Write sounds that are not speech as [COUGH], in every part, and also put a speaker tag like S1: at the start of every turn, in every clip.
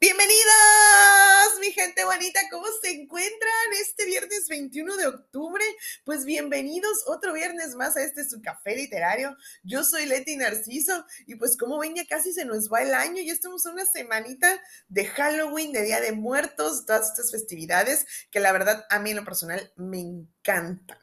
S1: Bienvenidos, mi gente bonita, ¿cómo se encuentran viernes 21 de octubre? Pues bienvenidos otro viernes más a este su café literario. Yo soy Leti Narciso y pues como ven ya casi se nos va el año, ya estamos en una semanita de Halloween, de Día de Muertos, todas estas festividades que la verdad a mí en lo personal me encantan.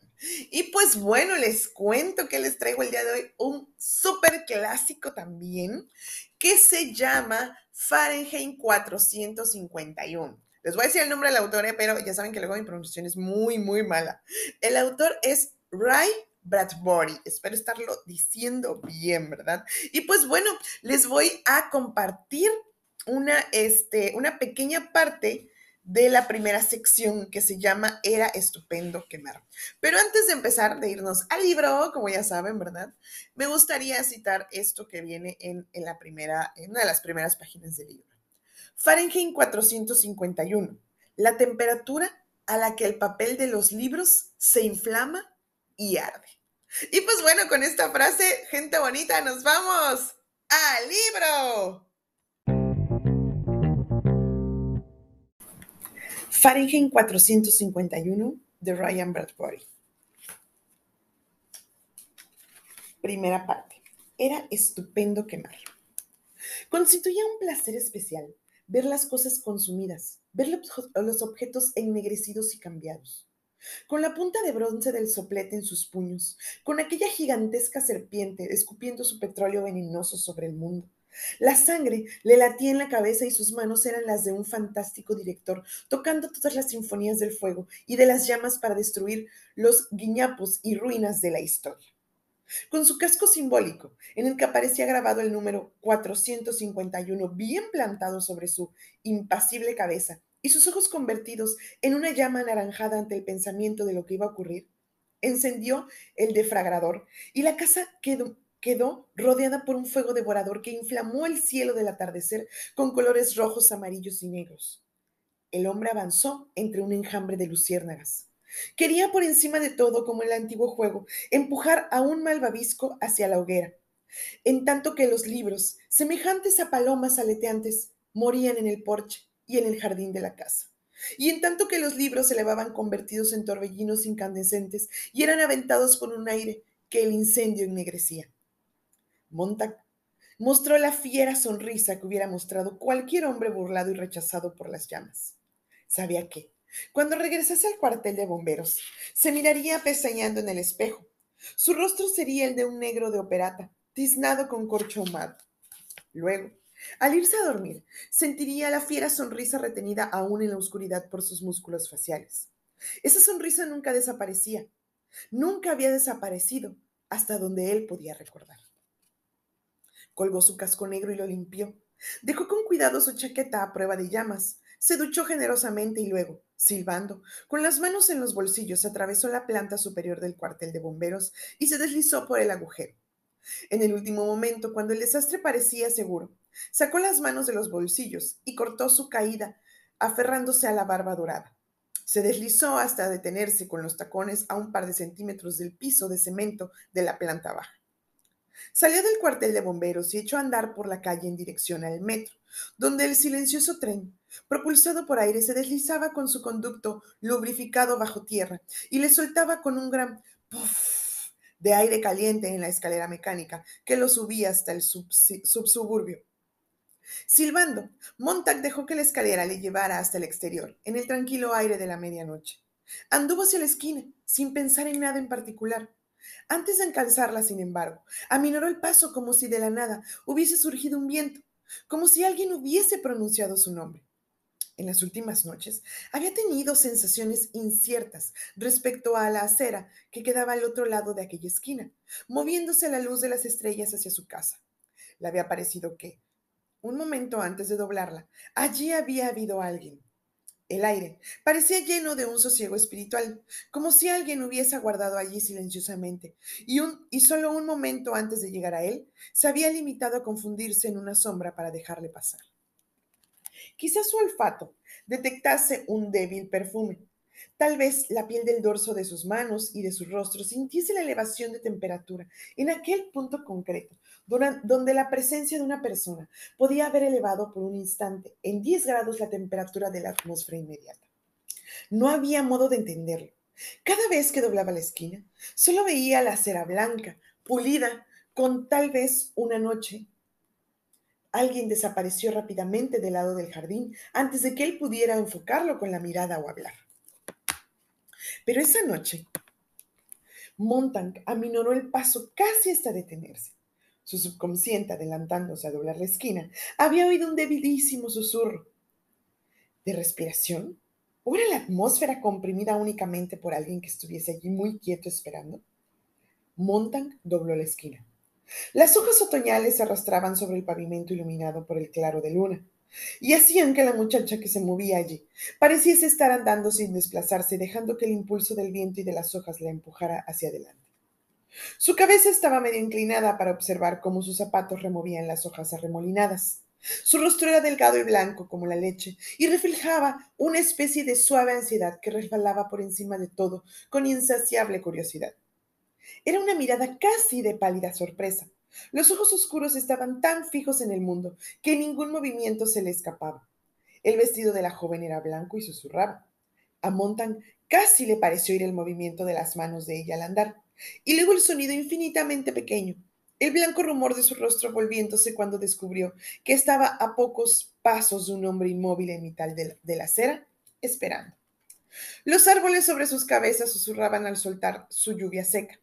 S1: Y pues bueno, les cuento que les traigo el día de hoy un súper clásico también que se llama Fahrenheit 451. Les voy a decir el nombre del autor, eh, pero ya saben que luego mi pronunciación es muy, muy mala. El autor es Ray Bradbury. Espero estarlo diciendo bien, ¿verdad? Y pues bueno, les voy a compartir una, este, una pequeña parte de la primera sección que se llama Era estupendo quemar. Pero antes de empezar, de irnos al libro, como ya saben, ¿verdad? Me gustaría citar esto que viene en, la primera, en una de las primeras páginas del libro. Fahrenheit 451, la temperatura a la que el papel de los libros se inflama y arde. Y pues bueno, con esta frase, gente bonita, nos vamos al libro. Fahrenheit 451 de Ryan Bradbury. Primera parte. Era estupendo quemar. Constituía un placer especial ver las cosas consumidas, ver los objetos ennegrecidos y cambiados. Con la punta de bronce del soplete en sus puños, con aquella gigantesca serpiente escupiendo su petróleo venenoso sobre el mundo, la sangre le latía en la cabeza y sus manos eran las de un fantástico director, tocando todas las sinfonías del fuego y de las llamas para destruir los guiñapos y ruinas de la historia. Con su casco simbólico, en el que aparecía grabado el número 451 bien plantado sobre su impasible cabeza, y sus ojos convertidos en una llama anaranjada ante el pensamiento de lo que iba a ocurrir, encendió el defragrador y la casa quedó quedó rodeada por un fuego devorador que inflamó el cielo del atardecer con colores rojos, amarillos y negros. El hombre avanzó entre un enjambre de luciérnagas. Quería por encima de todo, como en el antiguo juego, empujar a un malvavisco hacia la hoguera, en tanto que los libros, semejantes a palomas aleteantes, morían en el porche y en el jardín de la casa. Y en tanto que los libros se elevaban convertidos en torbellinos incandescentes y eran aventados por un aire que el incendio ennegrecía. Montag mostró la fiera sonrisa que hubiera mostrado cualquier hombre burlado y rechazado por las llamas. Sabía que, cuando regresase al cuartel de bomberos, se miraría pestañeando en el espejo. Su rostro sería el de un negro de operata, tiznado con corcho ahumado. Luego, al irse a dormir, sentiría la fiera sonrisa retenida aún en la oscuridad por sus músculos faciales. Esa sonrisa nunca desaparecía, nunca había desaparecido hasta donde él podía recordar. Colgó su casco negro y lo limpió. Dejó con cuidado su chaqueta a prueba de llamas. Se duchó generosamente y luego, silbando, con las manos en los bolsillos, atravesó la planta superior del cuartel de bomberos y se deslizó por el agujero. En el último momento, cuando el desastre parecía seguro, sacó las manos de los bolsillos y cortó su caída, aferrándose a la barba dorada. Se deslizó hasta detenerse con los tacones a un par de centímetros del piso de cemento de la planta baja. Salió del cuartel de bomberos y echó a andar por la calle en dirección al metro, donde el silencioso tren, propulsado por aire, se deslizaba con su conducto lubrificado bajo tierra y le soltaba con un gran puff de aire caliente en la escalera mecánica que lo subía hasta el subsuburbio. Silbando, Montag dejó que la escalera le llevara hasta el exterior, en el tranquilo aire de la medianoche. Anduvo hacia la esquina, sin pensar en nada en particular. Antes de alcanzarla, sin embargo, aminoró el paso como si de la nada hubiese surgido un viento, como si alguien hubiese pronunciado su nombre. En las últimas noches había tenido sensaciones inciertas respecto a la acera que quedaba al otro lado de aquella esquina, moviéndose a la luz de las estrellas hacia su casa. Le había parecido que, un momento antes de doblarla, allí había habido alguien, el aire parecía lleno de un sosiego espiritual, como si alguien hubiese aguardado allí silenciosamente, y, un, y solo un momento antes de llegar a él, se había limitado a confundirse en una sombra para dejarle pasar. Quizás su olfato detectase un débil perfume. Tal vez la piel del dorso de sus manos y de su rostro sintiese la elevación de temperatura en aquel punto concreto, donde la presencia de una persona podía haber elevado por un instante en 10 grados la temperatura de la atmósfera inmediata. No había modo de entenderlo. Cada vez que doblaba la esquina, solo veía la cera blanca, pulida, con tal vez una noche. Alguien desapareció rápidamente del lado del jardín antes de que él pudiera enfocarlo con la mirada o hablar. Pero esa noche, Montag aminoró el paso casi hasta detenerse. Su subconsciente, adelantándose a doblar la esquina, había oído un debilísimo susurro. ¿De respiración? ¿O era la atmósfera comprimida únicamente por alguien que estuviese allí muy quieto esperando? Montag dobló la esquina. Las hojas otoñales se arrastraban sobre el pavimento iluminado por el claro de luna y hacían que la muchacha que se movía allí pareciese estar andando sin desplazarse, dejando que el impulso del viento y de las hojas la empujara hacia adelante. Su cabeza estaba medio inclinada para observar cómo sus zapatos removían las hojas arremolinadas. Su rostro era delgado y blanco como la leche y reflejaba una especie de suave ansiedad que resbalaba por encima de todo con insaciable curiosidad. Era una mirada casi de pálida sorpresa, los ojos oscuros estaban tan fijos en el mundo que ningún movimiento se le escapaba. El vestido de la joven era blanco y susurraba. A Montan casi le pareció oír el movimiento de las manos de ella al andar, y luego el sonido infinitamente pequeño, el blanco rumor de su rostro volviéndose cuando descubrió que estaba a pocos pasos de un hombre inmóvil en mitad de la acera, esperando. Los árboles sobre sus cabezas susurraban al soltar su lluvia seca.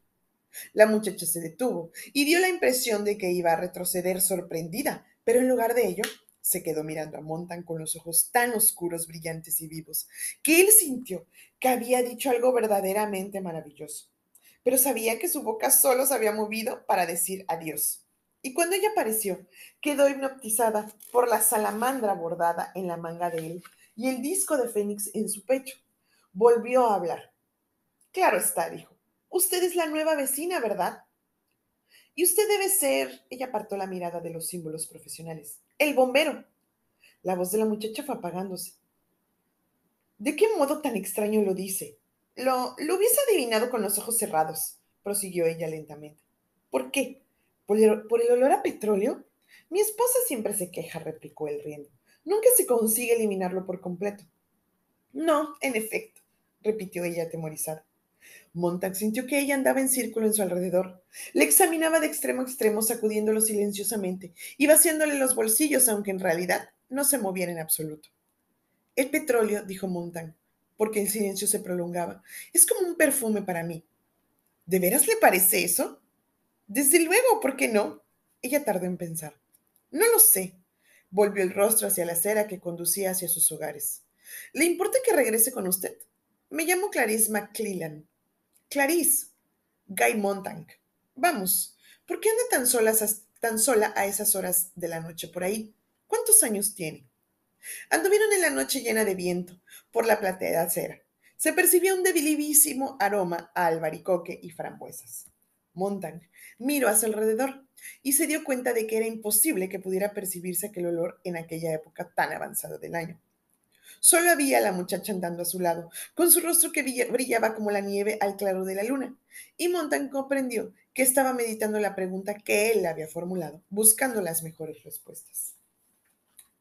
S1: La muchacha se detuvo y dio la impresión de que iba a retroceder sorprendida, pero en lugar de ello se quedó mirando a Montan con los ojos tan oscuros, brillantes y vivos, que él sintió que había dicho algo verdaderamente maravilloso. Pero sabía que su boca solo se había movido para decir adiós. Y cuando ella apareció, quedó hipnotizada por la salamandra bordada en la manga de él y el disco de Fénix en su pecho. Volvió a hablar. Claro está, dijo. Usted es la nueva vecina, ¿verdad? Y usted debe ser, ella apartó la mirada de los símbolos profesionales, el bombero. La voz de la muchacha fue apagándose. ¿De qué modo tan extraño lo dice? Lo, lo hubiese adivinado con los ojos cerrados, prosiguió ella lentamente. ¿Por qué? ¿Por el, ¿Por el olor a petróleo? Mi esposa siempre se queja, replicó él riendo. Nunca se consigue eliminarlo por completo. No, en efecto, repitió ella atemorizada. Montag sintió que ella andaba en círculo en su alrededor. Le examinaba de extremo a extremo, sacudiéndolo silenciosamente y vaciándole los bolsillos, aunque en realidad no se moviera en absoluto. El petróleo, dijo Montag, porque el silencio se prolongaba, es como un perfume para mí. ¿De veras le parece eso? Desde luego, ¿por qué no? Ella tardó en pensar. No lo sé. Volvió el rostro hacia la acera que conducía hacia sus hogares. ¿Le importa que regrese con usted? Me llamo Clarice McClellan. Clarice, Guy Montag. Vamos, ¿por qué anda tan sola, tan sola a esas horas de la noche por ahí? ¿Cuántos años tiene? Anduvieron en la noche llena de viento por la plateada acera. Se percibía un debilísimo aroma a albaricoque y frambuesas. Montag miró a su alrededor y se dio cuenta de que era imposible que pudiera percibirse aquel olor en aquella época tan avanzada del año. Solo había la muchacha andando a su lado, con su rostro que brillaba como la nieve al claro de la luna, y Montan comprendió que estaba meditando la pregunta que él le había formulado, buscando las mejores respuestas.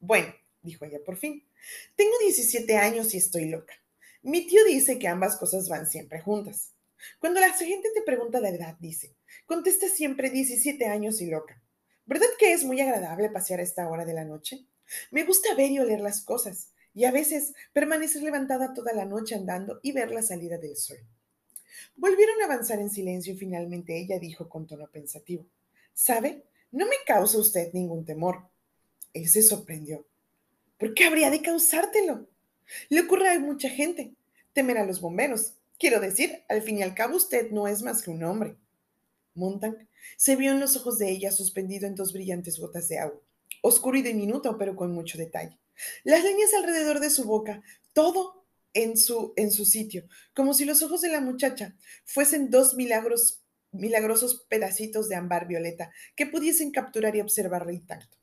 S1: Bueno, dijo ella por fin, tengo 17 años y estoy loca. Mi tío dice que ambas cosas van siempre juntas. Cuando la gente te pregunta la edad, dice, contesta siempre 17 años y loca. ¿Verdad que es muy agradable pasear a esta hora de la noche? Me gusta ver y oler las cosas y a veces permanecer levantada toda la noche andando y ver la salida del sol. Volvieron a avanzar en silencio y finalmente ella dijo con tono pensativo, ¿sabe? No me causa usted ningún temor. Él se sorprendió. ¿Por qué habría de causártelo? Le ocurre a mucha gente. Temer a los bomberos. Quiero decir, al fin y al cabo usted no es más que un hombre. Montag se vio en los ojos de ella suspendido en dos brillantes gotas de agua, oscuro y diminuto, pero con mucho detalle. Las líneas alrededor de su boca, todo en su, en su sitio, como si los ojos de la muchacha fuesen dos milagros, milagrosos pedacitos de ámbar violeta que pudiesen capturar y observarlo intacto.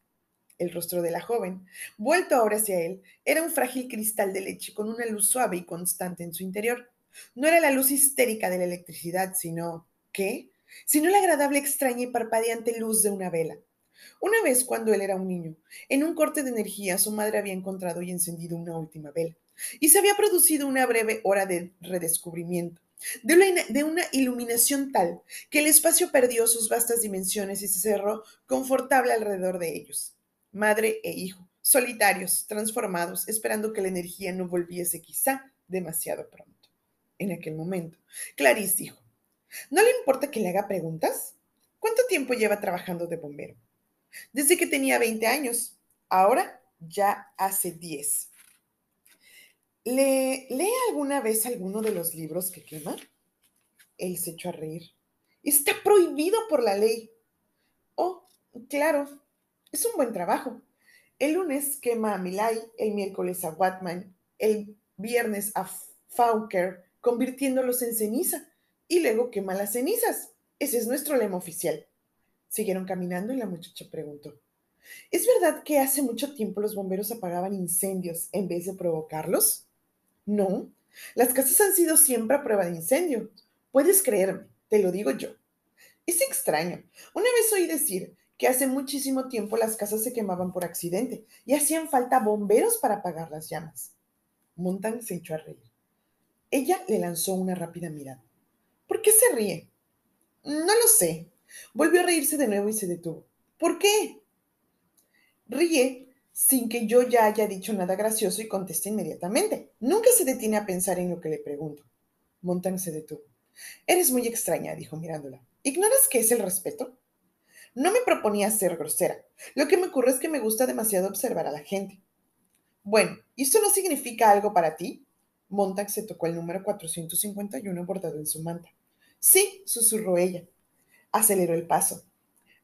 S1: El rostro de la joven, vuelto ahora hacia él, era un frágil cristal de leche con una luz suave y constante en su interior. No era la luz histérica de la electricidad, sino... ¿Qué? Sino la agradable, extraña y parpadeante luz de una vela. Una vez, cuando él era un niño, en un corte de energía, su madre había encontrado y encendido una última vela, y se había producido una breve hora de redescubrimiento, de una, iluminación tal que el espacio perdió sus vastas dimensiones y se cerró confortable alrededor de ellos madre e hijo, solitarios, transformados, esperando que la energía no volviese quizá demasiado pronto. En aquel momento, Clarice dijo, ¿no le importa que le haga preguntas? ¿Cuánto tiempo lleva trabajando de bombero? Desde que tenía 20 años. Ahora ya hace 10. ¿Le lee alguna vez alguno de los libros que quema? Él se echó a reír. Está prohibido por la ley. Oh, claro, es un buen trabajo. El lunes quema a Milay, el miércoles a Watman, el viernes a Fauker, convirtiéndolos en ceniza, y luego quema las cenizas. Ese es nuestro lema oficial. Siguieron caminando y la muchacha preguntó, ¿es verdad que hace mucho tiempo los bomberos apagaban incendios en vez de provocarlos? No, las casas han sido siempre a prueba de incendio. Puedes creerme, te lo digo yo. Es extraño. Una vez oí decir que hace muchísimo tiempo las casas se quemaban por accidente y hacían falta bomberos para apagar las llamas. Montan se echó a reír. Ella le lanzó una rápida mirada. ¿Por qué se ríe? No lo sé. Volvió a reírse de nuevo y se detuvo. ¿Por qué? Ríe sin que yo ya haya dicho nada gracioso y conteste inmediatamente. Nunca se detiene a pensar en lo que le pregunto. Montan se detuvo. Eres muy extraña, dijo mirándola. ¿Ignoras qué es el respeto? No me proponía ser grosera. Lo que me ocurre es que me gusta demasiado observar a la gente. Bueno, ¿y esto no significa algo para ti? Montag se tocó el número 451 bordado en su manta. Sí, susurró ella. Aceleró el paso.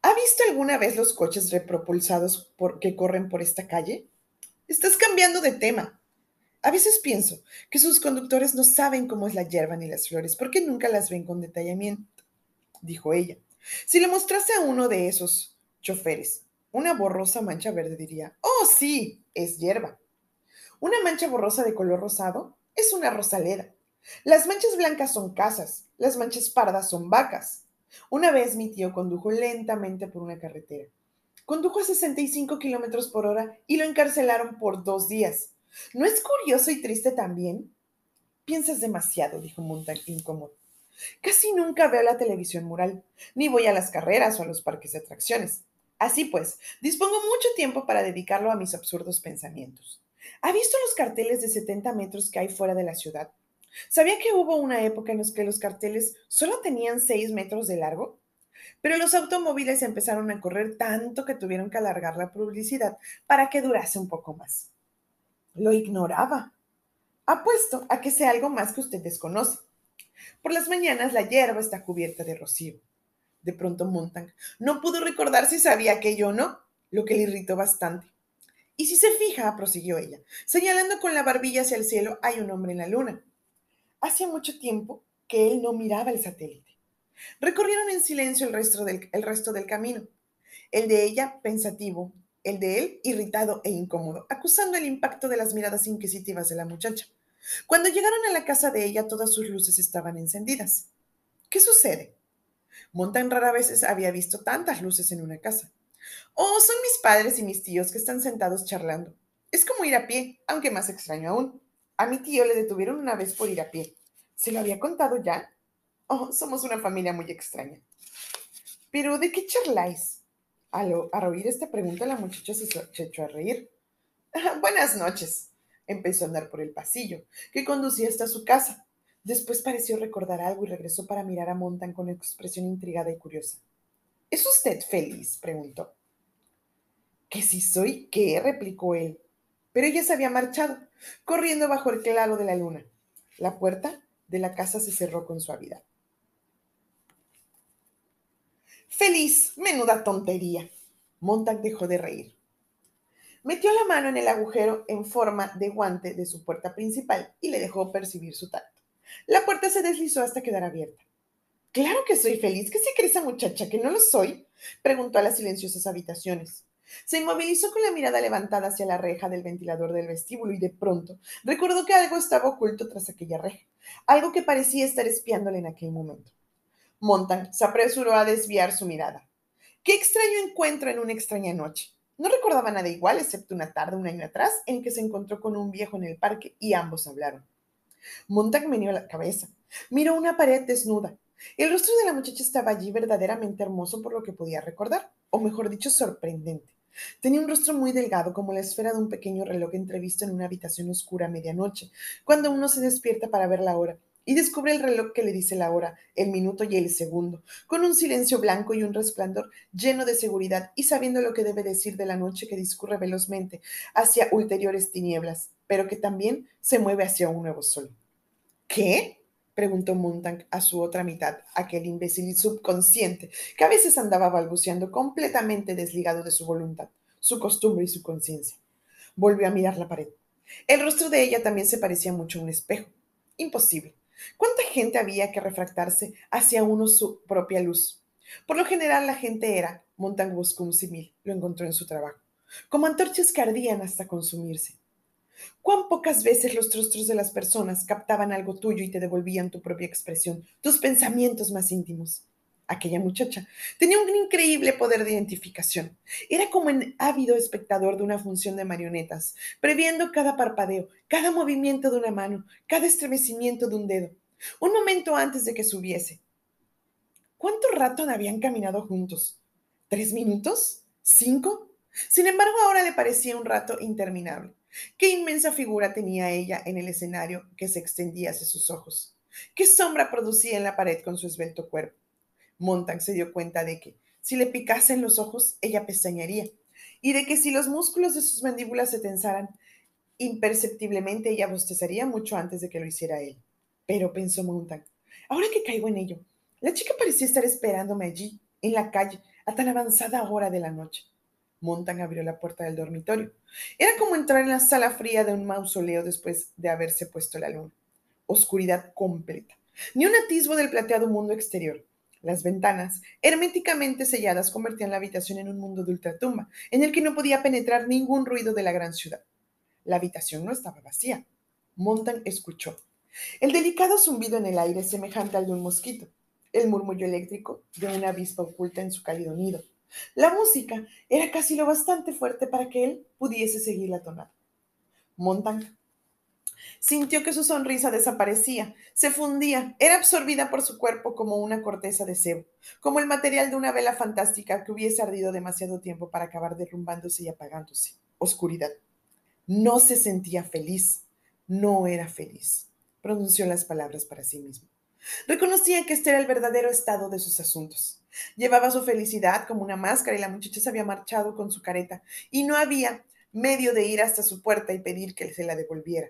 S1: ¿Ha visto alguna vez los coches repropulsados por, que corren por esta calle? Estás cambiando de tema. A veces pienso que sus conductores no saben cómo es la hierba ni las flores porque nunca las ven con detallamiento, dijo ella. Si le mostrase a uno de esos choferes una borrosa mancha verde, diría, oh sí, es hierba. Una mancha borrosa de color rosado es una rosaleda. Las manchas blancas son casas, las manchas pardas son vacas. Una vez mi tío condujo lentamente por una carretera. Condujo a 65 kilómetros por hora y lo encarcelaron por dos días. ¿No es curioso y triste también? Piensas demasiado, dijo Montag incómodo. Casi nunca veo la televisión mural, ni voy a las carreras o a los parques de atracciones. Así pues, dispongo mucho tiempo para dedicarlo a mis absurdos pensamientos. ¿Ha visto los carteles de 70 metros que hay fuera de la ciudad? ¿Sabía que hubo una época en la que los carteles solo tenían 6 metros de largo? Pero los automóviles empezaron a correr tanto que tuvieron que alargar la publicidad para que durase un poco más. Lo ignoraba. Apuesto a que sea algo más que usted desconoce. Por las mañanas la hierba está cubierta de rocío. De pronto Montag no pudo recordar si sabía aquello o no, lo que le irritó bastante. Y si se fija, prosiguió ella, señalando con la barbilla hacia el cielo, hay un hombre en la luna. Hacía mucho tiempo que él no miraba el satélite. Recorrieron en silencio el resto del, el resto del camino. El de ella pensativo, el de él irritado e incómodo, acusando el impacto de las miradas inquisitivas de la muchacha. Cuando llegaron a la casa de ella, todas sus luces estaban encendidas. ¿Qué sucede? Montan rara vez había visto tantas luces en una casa. Oh, son mis padres y mis tíos que están sentados charlando. Es como ir a pie, aunque más extraño aún. A mi tío le detuvieron una vez por ir a pie. ¿Se lo había contado ya? Oh, somos una familia muy extraña. Pero, ¿de qué charláis? Al, oír esta pregunta, la muchacha se echó a reír. [LAUGHS] Buenas noches, Empezó a andar por el pasillo, que conducía hasta su casa. Después pareció recordar algo y regresó para mirar a Montan con expresión intrigada y curiosa. ¿Es usted feliz? preguntó. ¿Que si soy qué? replicó él. Pero ella se había marchado, corriendo bajo el claro de la luna. La puerta de la casa se cerró con suavidad. Feliz, menuda tontería. Montan dejó de reír. Metió la mano en el agujero en forma de guante de su puerta principal y le dejó percibir su tacto. La puerta se deslizó hasta quedar abierta. Claro que soy feliz. ¿Qué se cree esa muchacha? ¿Que no lo soy? Preguntó a las silenciosas habitaciones. Se inmovilizó con la mirada levantada hacia la reja del ventilador del vestíbulo y de pronto recordó que algo estaba oculto tras aquella reja, algo que parecía estar espiándole en aquel momento. Montan se apresuró a desviar su mirada. Qué extraño encuentro en una extraña noche. No recordaba nada igual, excepto una tarde un año atrás, en que se encontró con un viejo en el parque y ambos hablaron. Montag meneó la cabeza. Miró una pared desnuda. El rostro de la muchacha estaba allí verdaderamente hermoso por lo que podía recordar, o mejor dicho, sorprendente. Tenía un rostro muy delgado, como la esfera de un pequeño reloj entrevisto en una habitación oscura a medianoche, cuando uno se despierta para ver la hora, y descubre el reloj que le dice la hora, el minuto y el segundo, con un silencio blanco y un resplandor lleno de seguridad y sabiendo lo que debe decir de la noche que discurre velozmente hacia ulteriores tinieblas, pero que también se mueve hacia un nuevo sol. ¿Qué? Preguntó Montag a su otra mitad, aquel imbécil subconsciente que a veces andaba balbuceando completamente desligado de su voluntad, su costumbre y su conciencia. Volvió a mirar la pared. El rostro de ella también se parecía mucho a un espejo. Imposible. ¿Cuánta gente había que refractarse hacia uno su propia luz? Por lo general la gente era, Montag buscó un simil, lo encontró en su trabajo, como antorchas que ardían hasta consumirse. Cuán pocas veces los rostros de las personas captaban algo tuyo y te devolvían tu propia expresión, tus pensamientos más íntimos. Aquella muchacha tenía un increíble poder de identificación. Era como un ávido espectador de una función de marionetas, previendo cada parpadeo, cada movimiento de una mano, cada estremecimiento de un dedo, un momento antes de que subiese. ¿Cuánto rato habían caminado juntos? ¿Tres minutos? ¿Cinco? Sin embargo, ahora le parecía un rato interminable. Qué inmensa figura tenía ella en el escenario que se extendía hacia sus ojos. Qué sombra producía en la pared con su esbelto cuerpo. Montag se dio cuenta de que, si le picasen los ojos, ella pestañaría, y de que si los músculos de sus mandíbulas se tensaran imperceptiblemente, ella bostezaría mucho antes de que lo hiciera él. Pero pensó Montag, ahora que caigo en ello, la chica parecía estar esperándome allí, en la calle, a tan avanzada hora de la noche. Montan abrió la puerta del dormitorio. Era como entrar en la sala fría de un mausoleo después de haberse puesto la luna. Oscuridad completa. Ni un atisbo del plateado mundo exterior. Las ventanas, herméticamente selladas, convertían la habitación en un mundo de ultratumba, en el que no podía penetrar ningún ruido de la gran ciudad. La habitación no estaba vacía. Montan escuchó. El delicado zumbido en el aire semejante al de un mosquito. El murmullo eléctrico de una avispa oculta en su cálido nido la música era casi lo bastante fuerte para que él pudiese seguir la tonada. Montan sintió que su sonrisa desaparecía, se fundía, era absorbida por su cuerpo como una corteza de cebo, como el material de una vela fantástica que hubiese ardido demasiado tiempo para acabar derrumbándose y apagándose. Oscuridad. No se sentía feliz, no era feliz, pronunció las palabras para sí mismo. Reconocía que este era el verdadero estado de sus asuntos. Llevaba su felicidad como una máscara y la muchacha se había marchado con su careta y no había medio de ir hasta su puerta y pedir que se la devolviera,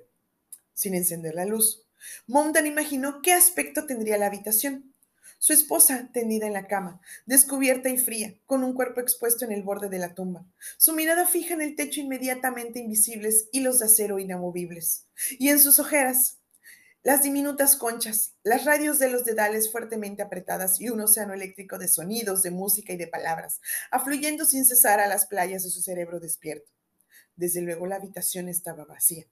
S1: sin encender la luz. Montan imaginó qué aspecto tendría la habitación. Su esposa tendida en la cama, descubierta y fría, con un cuerpo expuesto en el borde de la tumba, su mirada fija en el techo inmediatamente invisibles, hilos de acero inamovibles, y en sus ojeras las diminutas conchas, las radios de los dedales fuertemente apretadas y un océano eléctrico de sonidos, de música y de palabras, afluyendo sin cesar a las playas de su cerebro despierto. Desde luego la habitación estaba vacía.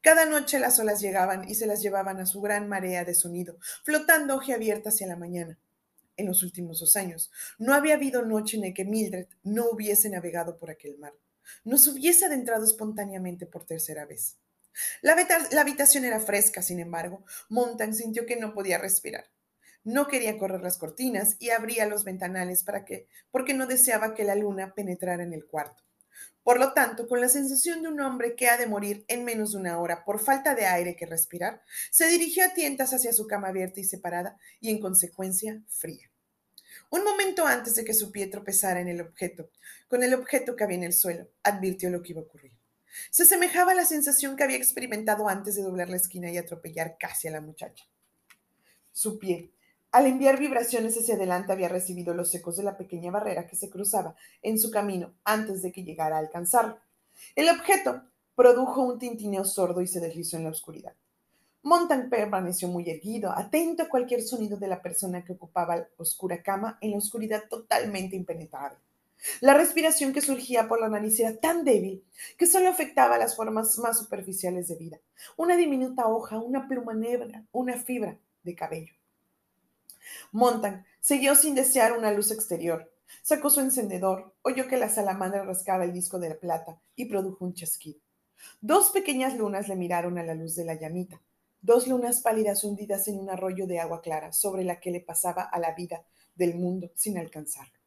S1: Cada noche las olas llegaban y se las llevaban a su gran marea de sonido, flotando abierta hacia la mañana. En los últimos dos años, no había habido noche en que Mildred no hubiese navegado por aquel mar, no se hubiese adentrado espontáneamente por tercera vez. La, habitación era fresca, sin embargo. Montan sintió que no podía respirar. No quería correr las cortinas y abría los ventanales para que, porque no deseaba que la luna penetrara en el cuarto. Por lo tanto, con la sensación de un hombre que ha de morir en menos de una hora por falta de aire que respirar, se dirigió a tientas hacia su cama abierta y separada y, en consecuencia, fría. Un momento antes de que su pie tropezara en el objeto, con el objeto que había en el suelo, advirtió lo que iba a ocurrir. Se asemejaba a la sensación que había experimentado antes de doblar la esquina y atropellar casi a la muchacha. Su pie, al enviar vibraciones hacia adelante, había recibido los ecos de la pequeña barrera que se cruzaba en su camino antes de que llegara a alcanzarlo. El objeto produjo un tintineo sordo y se deslizó en la oscuridad. Montan permaneció muy erguido, atento a cualquier sonido de la persona que ocupaba la oscura cama en la oscuridad totalmente impenetrable. La respiración que surgía por la nariz era tan débil que solo afectaba las formas más superficiales de vida. Una diminuta hoja, una pluma negra, una fibra de cabello. Montan siguió sin desear una luz exterior. Sacó su encendedor, oyó que la salamandra rascaba el disco de la plata y produjo un chasquido. Dos pequeñas lunas le miraron a la luz de la llamita, dos lunas pálidas hundidas en un arroyo de agua clara sobre la que le pasaba a la vida del mundo sin alcanzarlo.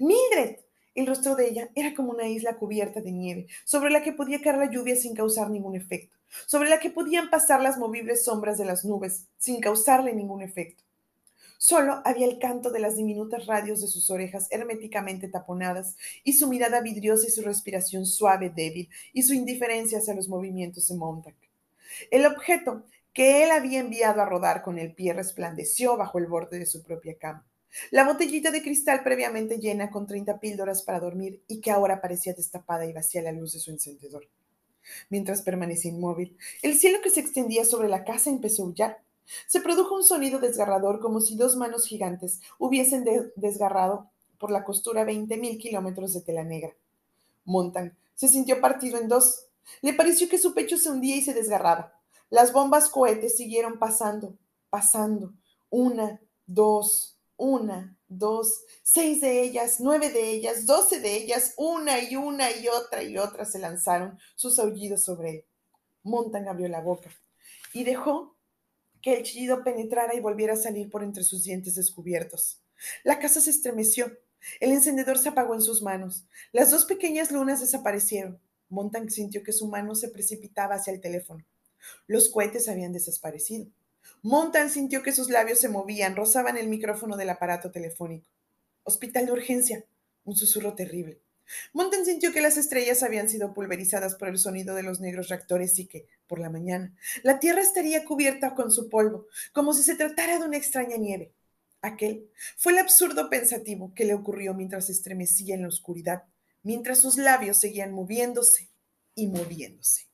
S1: Mildred. El rostro de ella era como una isla cubierta de nieve, sobre la que podía caer la lluvia sin causar ningún efecto, sobre la que podían pasar las movibles sombras de las nubes sin causarle ningún efecto. Solo había el canto de las diminutas radios de sus orejas herméticamente taponadas, y su mirada vidriosa y su respiración suave, débil, y su indiferencia hacia los movimientos de Montag. El objeto que él había enviado a rodar con el pie resplandeció bajo el borde de su propia cama. La botellita de cristal previamente llena con 30 píldoras para dormir y que ahora parecía destapada y vacía la luz de su encendedor. Mientras permanecía inmóvil, el cielo que se extendía sobre la casa empezó a aullar. Se produjo un sonido desgarrador como si dos manos gigantes hubiesen desgarrado por la costura veinte mil kilómetros de tela negra. Montan se sintió partido en dos. Le pareció que su pecho se hundía y se desgarraba. Las bombas cohetes siguieron pasando, pasando, una, dos, una, dos, seis de ellas, nueve de ellas, doce de ellas, una y una y otra y otra se lanzaron sus aullidos sobre él. Montan abrió la boca y dejó que el chillido penetrara y volviera a salir por entre sus dientes descubiertos. La casa se estremeció. El encendedor se apagó en sus manos. Las dos pequeñas lunas desaparecieron. Montan sintió que su mano se precipitaba hacia el teléfono. Los cohetes habían desaparecido. Montan sintió que sus labios se movían, rozaban el micrófono del aparato telefónico. Hospital de urgencia. Un susurro terrible. Montan sintió que las estrellas habían sido pulverizadas por el sonido de los negros reactores y que, por la mañana, la Tierra estaría cubierta con su polvo, como si se tratara de una extraña nieve. Aquel fue el absurdo pensativo que le ocurrió mientras estremecía en la oscuridad, mientras sus labios seguían moviéndose y moviéndose.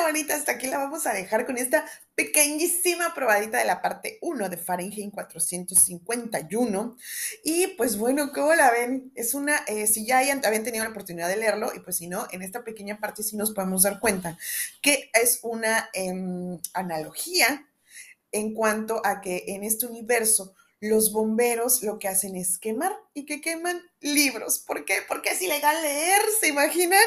S1: Bonita, hasta aquí la vamos a dejar con esta pequeñísima probadita de la parte 1 de Fahrenheit 451. Y pues bueno, ¿cómo la ven? Es una, eh, si ya habían tenido la oportunidad de leerlo, y pues si no, en esta pequeña parte sí nos podemos dar cuenta que es una em, analogía en cuanto a que en este universo los bomberos lo que hacen es quemar y que queman libros. ¿Por qué? Porque es ilegal leer, ¿se imaginan?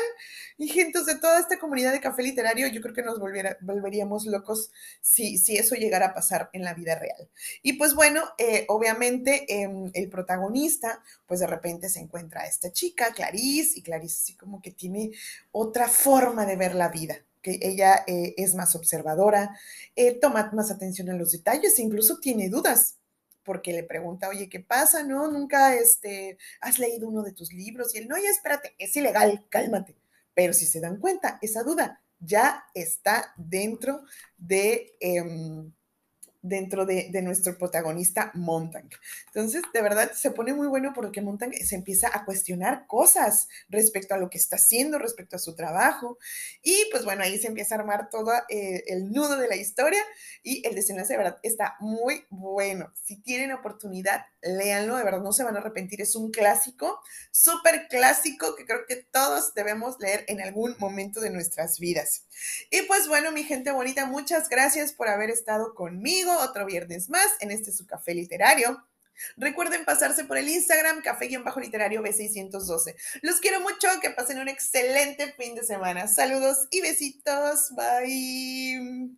S1: Y gente de toda esta comunidad de café literario, yo creo que nos volveríamos locos si, si, eso llegara a pasar en la vida real. Y pues bueno, eh, obviamente em, el protagonista, pues de repente se encuentra a esta chica, Clarice, y Clarice así como que tiene otra forma de ver la vida que ella eh, es más observadora, eh, toma más atención a los detalles, incluso tiene dudas porque le pregunta, oye, ¿qué pasa? ¿No? Nunca este, has leído uno de tus libros y él, no, ya espérate, es ilegal, cálmate. Pero si se dan cuenta, esa duda ya está dentro de... Em, dentro de, nuestro protagonista Montag. Entonces, de verdad, se pone muy bueno porque Montag se empieza a cuestionar cosas respecto a lo que está haciendo, respecto a su trabajo. Y pues bueno, ahí se empieza a armar todo eh, el nudo de la historia y el desenlace, de verdad, está muy bueno. Si tienen oportunidad, léanlo, de verdad, no se van a arrepentir. Es un clásico, súper clásico que creo que todos debemos leer en algún momento de nuestras vidas. Y pues bueno, mi gente bonita, muchas gracias por haber estado conmigo otro viernes más en este su café literario. Recuerden pasarse por el Instagram, café-literario B612. Los quiero mucho, que pasen un excelente fin de semana. Saludos y besitos. Bye.